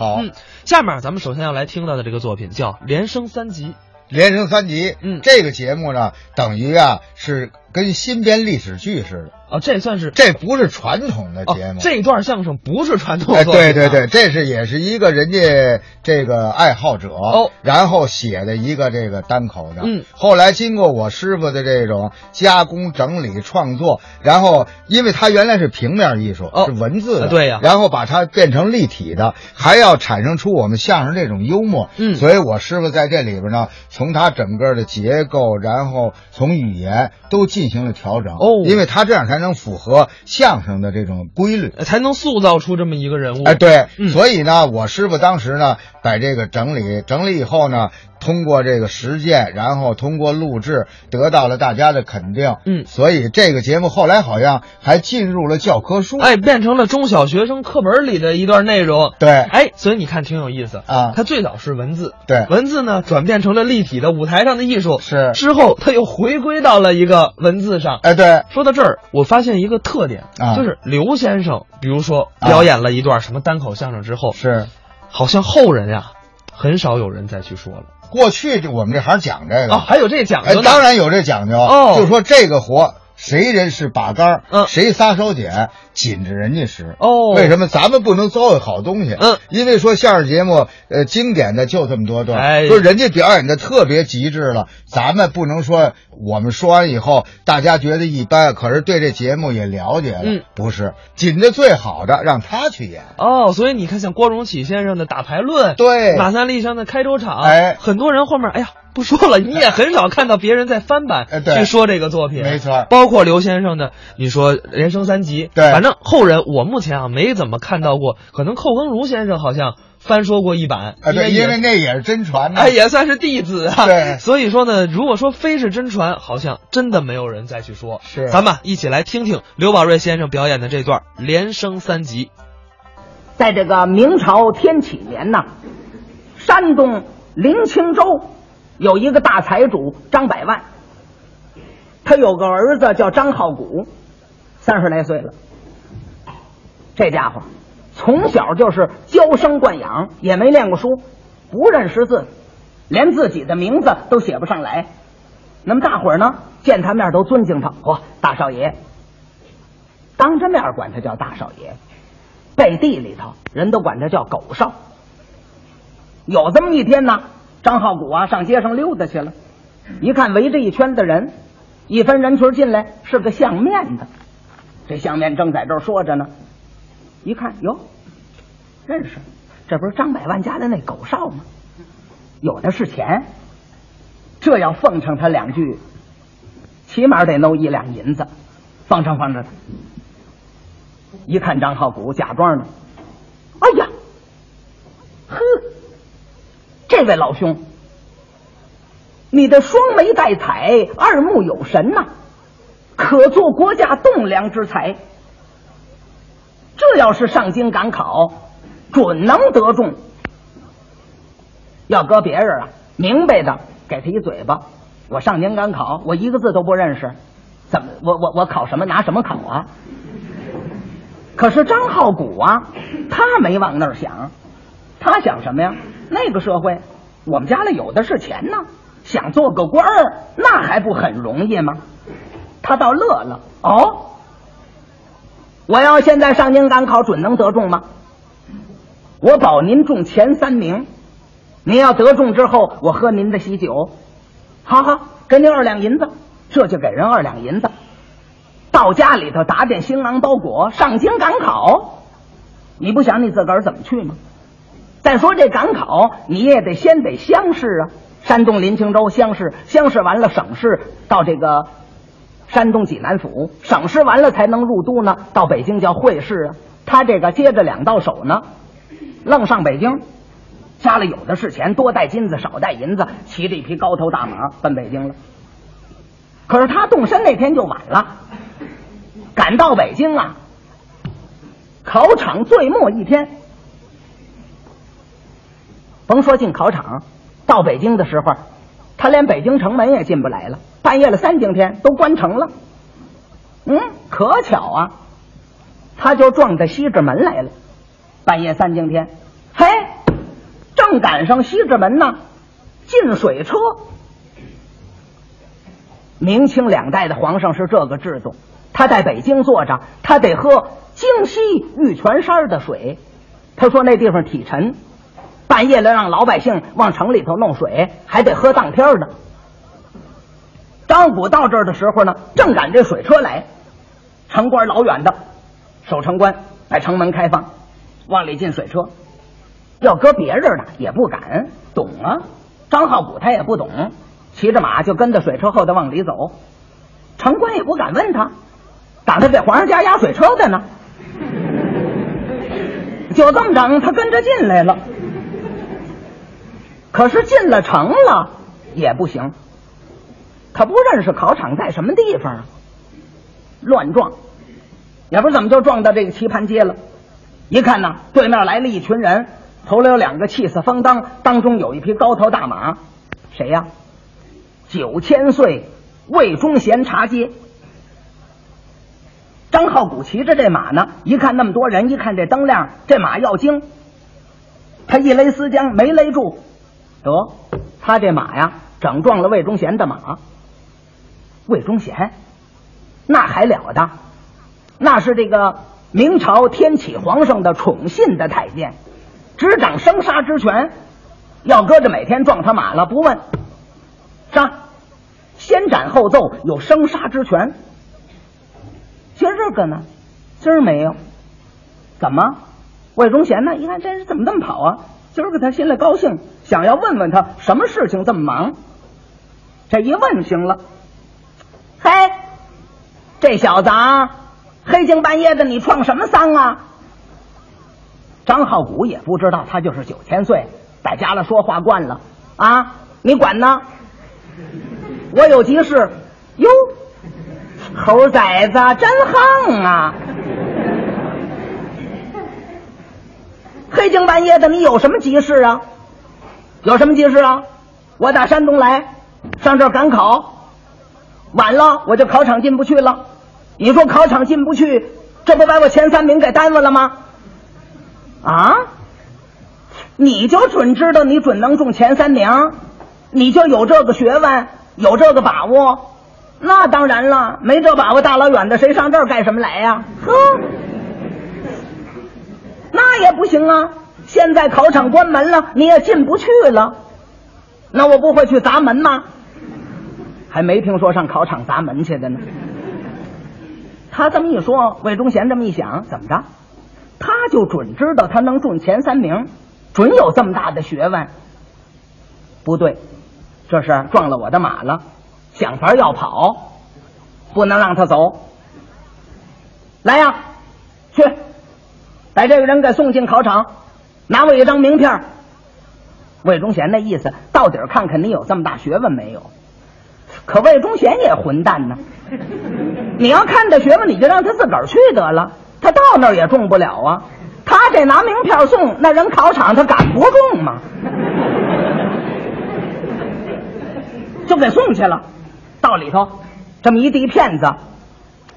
好，嗯，下面咱们首先要来听到的这个作品叫《连升三级》。连升三级，嗯这个节目呢，等于啊是跟新编历史剧似的，啊，这算是这不是传统的哦节目。，这段相声不是传统哎，作品啊。对对对，这是也是一个人家这个爱好者哦。然后写的一个这个单口的，嗯，后来经过我师傅的这种加工、整理、创作，然后因为他原来是平面艺术，哦是文字的，啊对呀。然后把它变成立体的，还要产生出我们相声这种幽默，嗯。所以我师傅在这里边呢，从他整个的结构，然后从语言都进行了调整，哦因为他这样才能符合相声的这种规律。才能塑造出这么一个人物。哎，对，嗯所以呢，我师傅当时呢，把这个整理整理以后呢，通过这个实践，然后通过录制，得到了大家的肯定。嗯所以这个节目后来好像还进入了教科书。哎，变成了中小学生课本里的一段内容。对哎，所以你看挺有意思啊它最早是文字，对文字呢转变成了立体的舞台上的艺术，是之后它又回归到了一个文字上。哎，对，说到这儿，我发现一个特点啊就是刘先生，比如说啊表演了一段什么单口相声之后，是好像后人呀，很少有人再去说了过去这我们这行讲这个啊，还有这讲哎究，呢。当然有这讲究。哦就说这个活。谁人是把杆儿，嗯。谁撒手锏，紧着人家使。哦。为什么咱们不能糟蹋好东西？嗯，因为说相声节目，呃，经典的就这么多段，哎。说人家表演的特别极致了，咱们不能说我们说完以后大家觉得一般，可是对这节目也了解了，嗯，不是紧着最好的让他去演，哦，所以你看，像郭荣启先生的打牌论，对。马三立上的开州场，哎。很多人后面，哎呀，不说了，你也很少看到别人在翻版去说这个作品，没错。包括刘先生的，你说人生三级，对。反正后人我目前啊没怎么看到过，可能寇更如先生好像翻说过一版，啊，对，因为那也是真传的，哎，也算是弟子啊。对。所以说呢，如果说非是真传，好像真的没有人再去说。是。咱们一起来听听刘宝瑞先生表演的这段连升三级。在这个明朝天启年呐，山东临清州有一个大财主张百万，他有个儿子叫张浩古，三十来岁了。这家伙从小就是娇生惯养，也没念过书，不认识字，连自己的名字都写不上来。那么大伙儿呢，见他面都尊敬他，嚯、大少爷。当着面管他叫大少爷，背地里头人都管他叫狗少。有这么一天呢，张浩古啊上街上溜达去了，一看围着一圈的人，一分人群进来是个相面的，这相面正在这儿说着呢，一看哟，认识，这不是张百万家的那狗少吗？有的是钱，这要奉承他两句，起码得弄一两银子，奉承奉承他。一看张浩古假装呢，哎呀，呵，这位老兄，你的双眉带彩，二目有神呐、可做国家栋梁之才。这要是上京赶考，准能得中。要搁别人啊，明白的给他一嘴巴。我上京赶考，我一个字都不认识，怎么我我我考什么拿什么考啊？可是张浩古啊，他没往那儿想，他想什么呀？那个社会，我们家里有的是钱呢，想做个官儿，那还不很容易吗？他倒乐了，哦，我要现在上京赶考，准能得中吗？我保您中前三名，您要得中之后，我喝您的喜酒。好好，给您二两银子，这就给人二两银子。到家里头打点新郎包裹，上京赶考。你不想你自个儿怎么去吗？再说这赶考，你也得先得乡试啊。山东临清州乡试，乡试完了省试，到这个山东济南府，省试完了才能入都呢。到北京叫会试啊。他这个接着两道手呢，愣上北京，家里有的是钱，多带金子少带银子，骑着一匹高头大马奔北京了。可是他动身那天就晚了，赶到北京啊，考场最末一天，甭说进考场，到北京的时候，他连北京城门也进不来了。半夜了三更天都关城了。嗯，可巧啊，他就撞在西直门来了。半夜三更天，嘿，正赶上西直门呢进水车。明清两代的皇上是这个制度，他在北京坐着，他得喝京西玉泉山的水。他说那地方体沉，半夜了让老百姓往城里头弄水，还得喝当天的。张虎到这儿的时候呢，正赶这水车来，城关老远的，守城官把城门开放，往里进水车。要搁别人呢，也不敢懂啊。张浩古他也不懂。骑着马就跟在水车后头往里走，城官也不敢问他，赶他给皇上家压水车的呢。就这么着，他跟着进来了。可是进了城了也不行，他不认识考场在什么地方啊，乱撞，也不知怎么就撞到这个棋盘街了。一看呢，对面来了一群人，头里有两个气势风当，当中有一匹高头大马，谁呀？九千岁魏忠贤茶街，张浩古骑着这马呢，一看那么多人，一看这灯亮，这马要惊，他一勒丝缰没勒住，得他这马呀，整撞了魏忠贤的马。魏忠贤那还了得，那是这个明朝天启皇上的宠信的太监，执掌生杀之权，要搁着每天撞他马了，不问。杀，先斩后奏，有生杀之权。今儿这个呢，今儿没有。怎么？魏忠贤呢？一看这人怎么这么跑啊？今儿个他心里高兴，想要问问他什么事情这么忙。这一问行了，嘿，这小子啊，黑更半夜的你创什么丧啊？张浩古也不知道，他就是九千岁，在家里说话惯了啊，你管呢？我有急事，哟，猴崽子真横啊！黑更半夜的，你有什么急事啊？有什么急事啊？我打山东来，上这儿赶考，晚了我就考场进不去了。你说考场进不去，这不把我前三名给耽误了吗？啊？你就准知道你准能中前三名？你就有这个学问，有这个把握，那当然了。没这把握，大老远的谁上这儿干什么来呀？呵，也不行啊！现在考场关门了，你也进不去了。那我不会去砸门吗？还没听说上考场砸门去的呢。他这么一说，魏忠贤这么一想，怎么着？他就准知道他能中前三名，准有这么大的学问。不对。这是撞了我的马了，想法要跑，不能让他走。来呀，去把这个人给送进考场，拿我一张名片。魏忠贤那意思，到底看看你有这么大学问没有？可魏忠贤也混蛋呢，你要看他学问，你就让他自个儿去得了。他到那儿也中不了啊，他这拿名片送那人考场，他敢不中吗？就给送去了，到里头，这么一地骗子，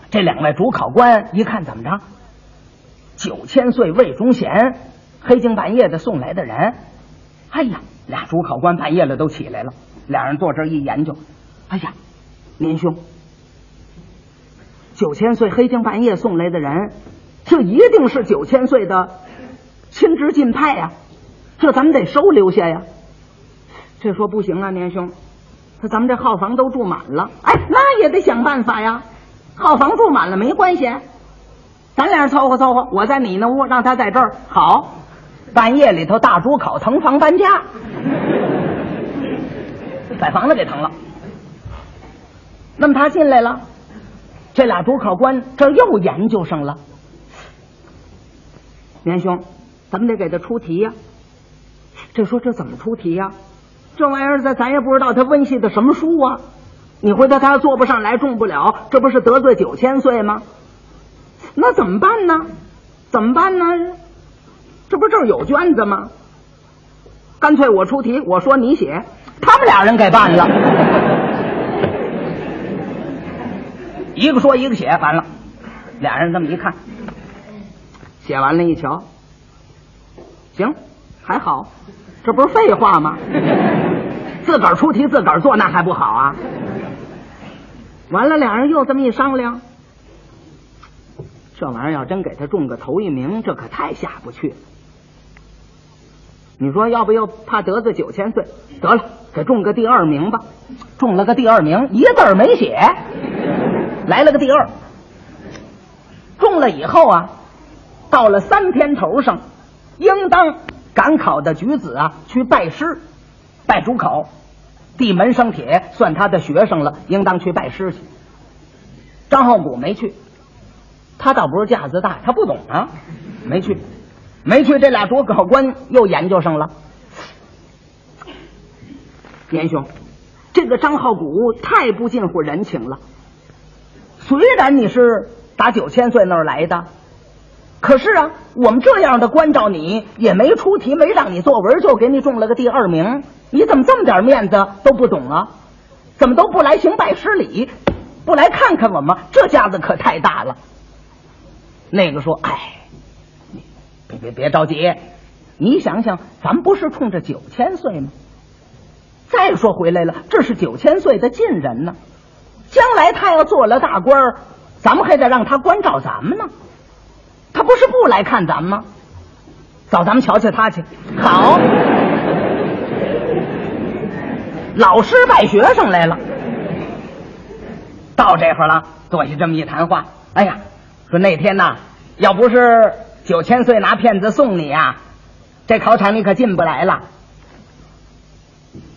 这两位主考官一看怎么着，九千岁魏忠贤，黑更半夜的送来的人，哎呀，俩主考官半夜了都起来了，俩人坐这儿一研究，哎呀，年兄，九千岁黑更半夜送来的人，这一定是九千岁的亲侄近派呀，这咱们得收留下呀。这说不行啊，年兄。那咱们这号房都住满了，哎，那也得想办法呀。号房住满了没关系，咱俩凑合凑合。我在你那屋，让他在这儿。好，半夜里头大猪考腾房搬家，把房子给腾了。那么他进来了，这俩主考官这又研究上了。年兄，咱们得给他出题呀。这说这怎么出题呀？这玩意儿咱咱也不知道他温习的什么书啊！你回头他要做不上来，中不了，这不是得罪九千岁吗？那怎么办呢？怎么办呢？这不这儿有卷子吗？干脆我出题，我说你写，他们俩人给办了。一个说一个写，完了，俩人这么一看，写完了，一瞧，行，还好，这不是废话吗？自个儿出题自个儿做，那还不好啊？完了，俩人又这么一商量，这玩意儿要真给他中个头一名，这可太下不去了。你说要不又怕得罪九千岁？得了，给中个第二名吧。中了个第二名，一字没写，来了个第二。中了以后啊，到了三天头上，应当赶考的举子啊去拜师，拜主考，地门生铁，算他的学生了，应当去拜师去。张浩古没去，他倒不是架子大，他不懂啊，没去。没去，这俩主考官又研究上了。年兄，这个张浩古太不近乎人情了。虽然你是打九千岁那儿来的，可是啊，我们这样的关照你，也没出题，没让你作文，就给你中了个第二名。你怎么这么点面子都不懂啊？怎么都不来行拜师礼，不来看看我们？这架子可太大了。那个说：“哎。”别别别着急，你想想，咱不是冲着九千岁吗？再说回来了，这是九千岁的近人呢，将来他要做了大官咱们还得让他关照咱们呢。他不是不来看咱们吗？走，咱们瞧瞧他去。好，老师拜学生来了，到这会儿了，坐下这么一谈话。哎呀，说那天呐，要不是。九千岁拿片子送你呀，这考场你可进不来了。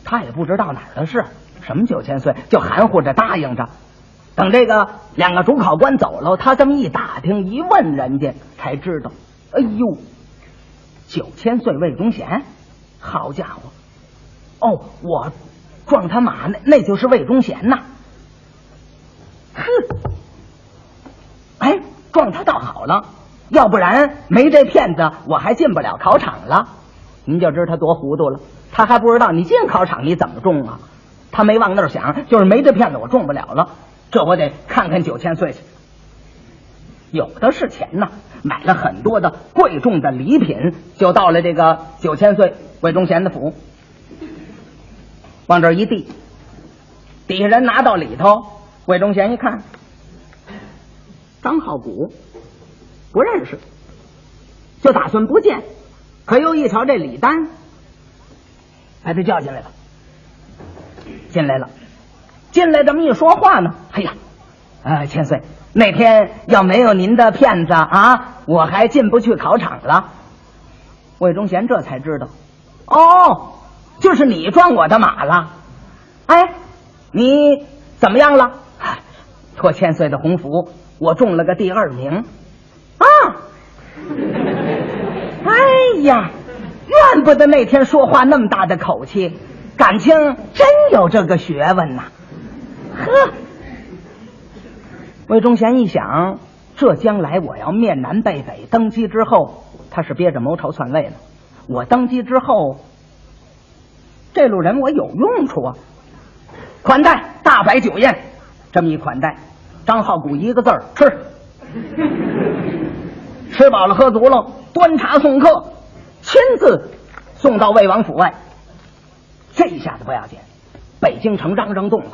他也不知道哪儿的事，什么九千岁，就含糊着答应着。等这个两个主考官走了，他这么一打听一问，人家才知道，哎呦，九千岁魏忠贤，好家伙！哦，我撞他马那那就是魏忠贤呐。哼，撞他倒好了。要不然没这骗子，我还进不了考场了。您就知他多糊涂了。他还不知道你进考场你怎么中啊？他没往那儿想，就是没这骗子，我中不了了。这我得看看九千岁去，有的是钱呐，买了很多的贵重的礼品，就到了这个九千岁魏忠贤的府，往这一递，底下人拿到里头，魏忠贤一看，张浩古。不认识，就打算不见。可又一瞧这李丹，把他叫进来了。进来了，进来这么一说话呢，哎呀，啊，千岁，那天要没有您的骗子啊，我还进不去考场了。魏忠贤这才知道，哦，就是你撞我的马了。哎，你怎么样了？托千岁的鸿福，我中了个第二名。啊！哎呀，怨不得那天说话那么大的口气，感情真有这个学问呐！呵，魏忠贤一想，这将来我要面南背北登基之后，他是憋着谋朝篡位呢。我登基之后，这路人我有用处啊！款待大摆酒宴，这么一款待，张浩古一个字儿吃。吃饱了喝足了，端茶送客，亲自送到魏王府外。这一下子不要紧，北京城嚷嚷动了，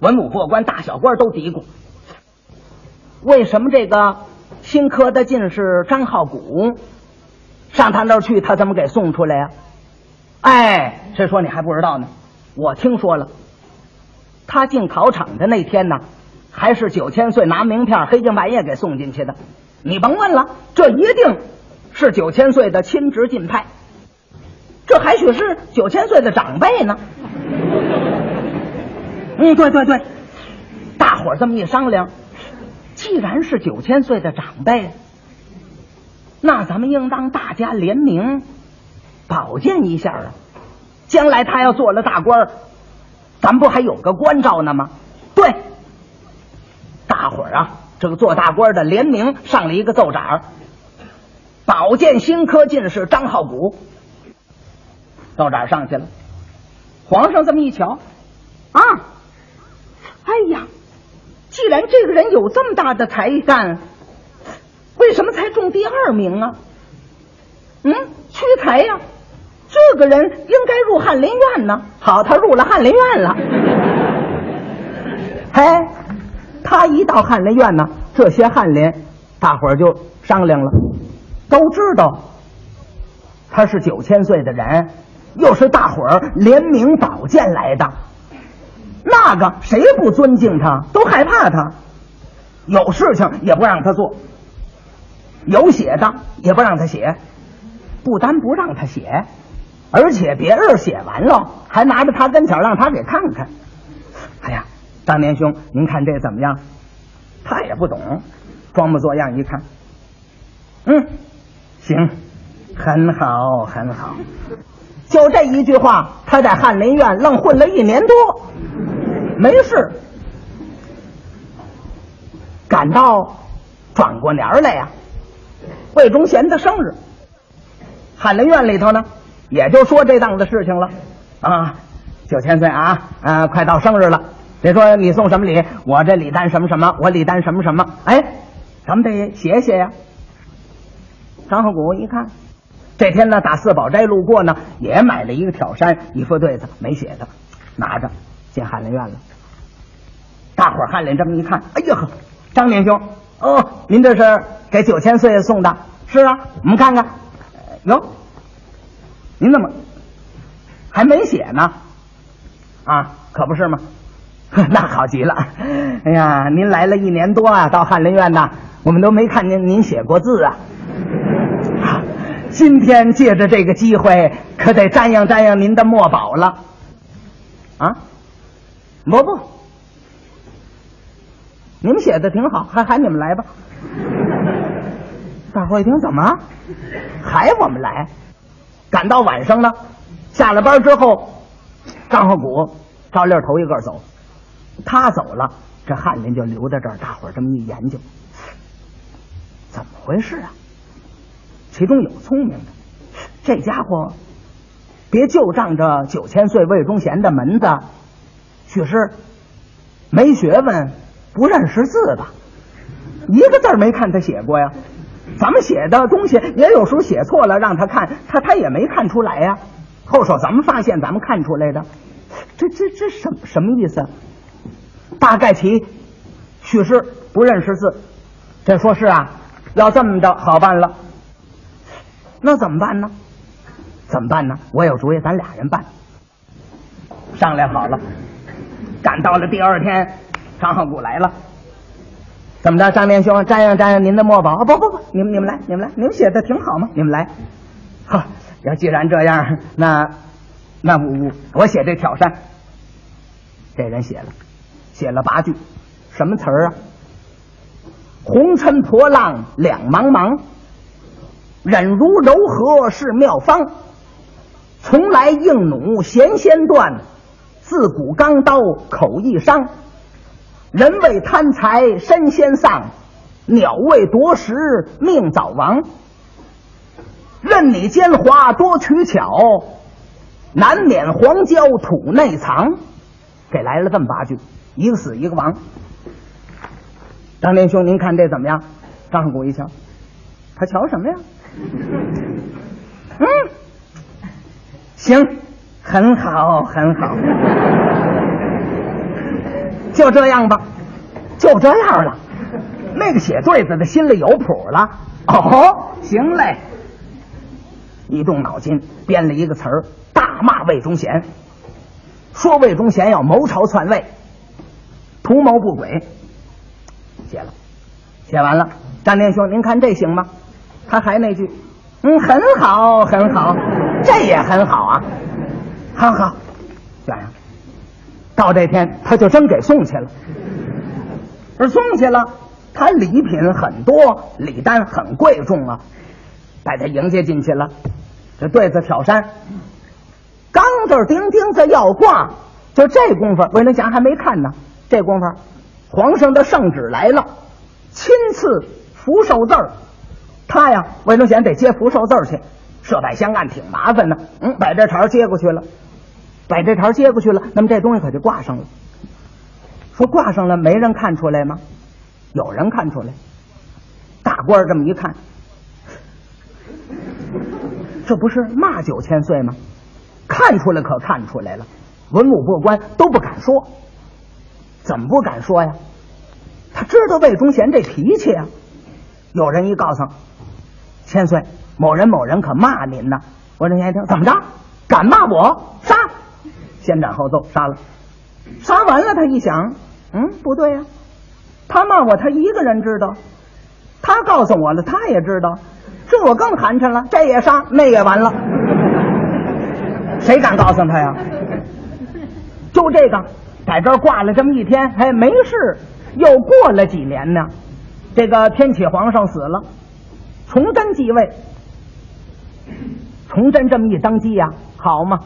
文武过官、大小官都嘀咕：为什么这个新科的进士张浩古上他那儿去，他怎么给送出来呀？哎，谁说你还不知道呢？我听说了，他进考场的那天呢，还是九千岁拿名片黑更半夜给送进去的。你甭问了，这一定是九千岁的亲侄进派，这还许是九千岁的长辈呢。嗯，对对对，大伙儿这么一商量，既然是九千岁的长辈，那咱们应当大家联名保荐一下啊。将来他要做了大官咱不还有个关照呢吗？对，大伙儿啊。这个做大官的联名上了一个奏章，保荐新科进士张浩古。奏章上去了，皇上这么一瞧，啊，哎呀，既然这个人有这么大的才干，为什么才中第二名啊？嗯，屈才呀，这个人应该入翰林院呢。好，他入了翰林院了。嘿，他一到翰林院呢，这些翰林大伙儿就商量了，都知道他是九千岁的人，又是大伙儿联名保荐来的，那个谁不尊敬他，都害怕他，有事情也不让他做，有写的也不让他写，不单不让他写，而且别人写完了还拿着他跟前让他给看看。张年兄，您看这怎么样？他也不懂，装模作样一看，嗯，行，很好，很好。就这一句话，他在翰林院愣混了一年多，没事。赶到转过年儿来呀，魏忠贤的生日，翰林院里头呢，也就说这档子事情了啊。九千岁啊，啊，快到生日了。得说你送什么礼？我这礼单什么什么，我礼单什么什么。哎，咱们得写写呀。张鹤谷一看，这天呢打四宝斋路过呢，也买了一个挑衫，一副对子没写的，拿着进翰林院了。大伙儿翰林这么一看，哎呀呵，张年兄，哦，您这是给九千岁送的？是啊，我们看看。呃哟，您怎么还没写呢？啊，可不是吗？那好极了！哎呀，您来了一年多啊，到翰林院呐，我们都没看见您写过字啊。今天借着这个机会，可得瞻仰瞻仰您的墨宝了。啊，不不，你们写的挺好，还喊你们来吧。大伙一听，怎么还我们来？赶到晚上了，下了班之后，张鹤谷照例头一个走。他走了，这翰林就留在这儿。大伙儿这么一研究，怎么回事啊？其中有聪明的，这家伙别就仗着九千岁魏忠贤的门子，许是没学问，不认识字吧？一个字没看他写过呀。咱们写的东西也有时候写错了，让他看，他他也没看出来呀。后手咱们发现，咱们看出来的，这这这什么什么意思？大概其许是不认识字，这说是啊，要这么着好办了。那怎么办呢？怎么办呢？我有主意，咱俩人办。商量好了，赶到了第二天，张鹤谷来了。怎么着，张连兄，瞻仰瞻仰您的墨宝。啊不不不，你们你们来，你们来，你们写的挺好吗，你们来。好，要既然这样，那那我我写这挑扇，这人写了。写了八句，什么词儿啊？红尘破浪两茫茫，忍如柔和是妙方。从来硬弩弦先断，自古钢刀口易伤。人为贪财身先丧，鸟为夺食命早亡。任你奸猾多取巧，难免黄焦土内藏。给来了这么八句。一个死一个亡。张连兄，您看这怎么样？张鹤谷一瞧，他瞧什么呀？嗯，行，很好，很好，就这样吧，就这样了。那个写对子的心里有谱了。哦，行嘞，一动脑筋编了一个词儿，大骂魏忠贤，说魏忠贤要谋朝篡位。图谋不轨，写了，写完了。张连兄，您看这行吗？他还那句，嗯，很好，很好，这也很好啊，好好，选上。到这天，他就真给送去了。而送去了，他礼品很多，礼单很贵重啊，把他迎接进去了。这对子挑山，刚这钉钉子要挂，就这功夫，魏忠贤还没看呢。这功夫，皇上的圣旨来了，亲赐福寿字儿。他呀，魏忠贤得接福寿字儿去，设摆香案挺麻烦的。嗯，把这茬接过去了，把这茬接过去了，那么这东西可就挂上了。说挂上了，没人看出来吗？有人看出来。大官这么一看，这不是骂九千岁吗？看出来可看出来了，文武百官都不敢说。怎么不敢说呀？他知道魏忠贤这脾气啊。有人一告诉千岁，某人某人可骂您呢。魏忠贤一听，怎么着？敢骂我？杀！先斩后奏，杀了。杀完了，他一想，嗯，不对呀，他骂我，他一个人知道。他告诉我了，他也知道。这我更寒碜了，这也杀，那也完了。谁敢告诉他呀？就这个，在这儿挂了这么一天，哎，没事。又过了几年呢，这个天启皇上死了，崇祯继位。崇祯这么一登基呀，好嘛，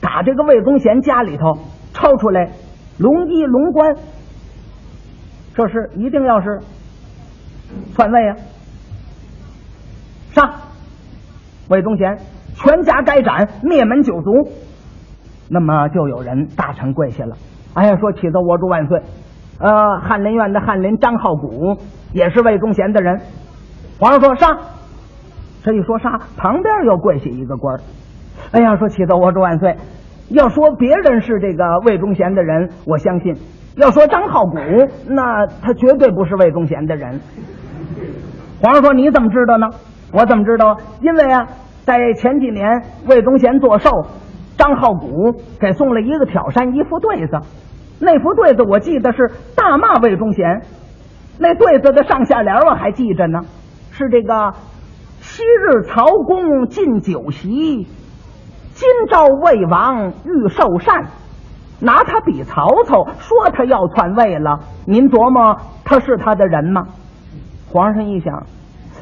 打这个魏忠贤家里头抄出来龙衣龙冠，这是一定要是篡位啊！杀魏忠贤，全家该斩，灭门九族。那么就有人大臣跪下了，哎呀，说启奏我主万岁。呃，翰林院的翰林张浩古也是魏忠贤的人。皇上说杀，这一说杀，旁边又跪下一个官。哎呀，说启奏我主万岁。要说别人是这个魏忠贤的人，我相信；要说张浩古，那他绝对不是魏忠贤的人。皇上说你怎么知道呢？我怎么知道？因为啊，在前几年魏忠贤做寿，张浩古给送了一个挑山一副对子。那副对子我记得是大骂魏忠贤，那对子的上下联我还记着呢，是这个：昔日曹公进酒席，今朝魏王欲受禅，拿他比曹操，说他要篡位了，您琢磨他是他的人吗？皇上一想，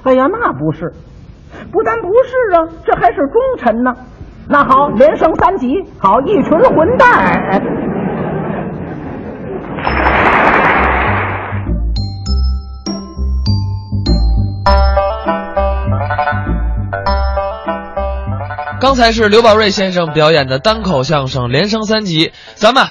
哎呀，那不是，不但不是啊，这还是忠臣呢。那好，连升三级，好一群混蛋。刚才是刘宝瑞先生表演的单口相声《连升三级》，咱们。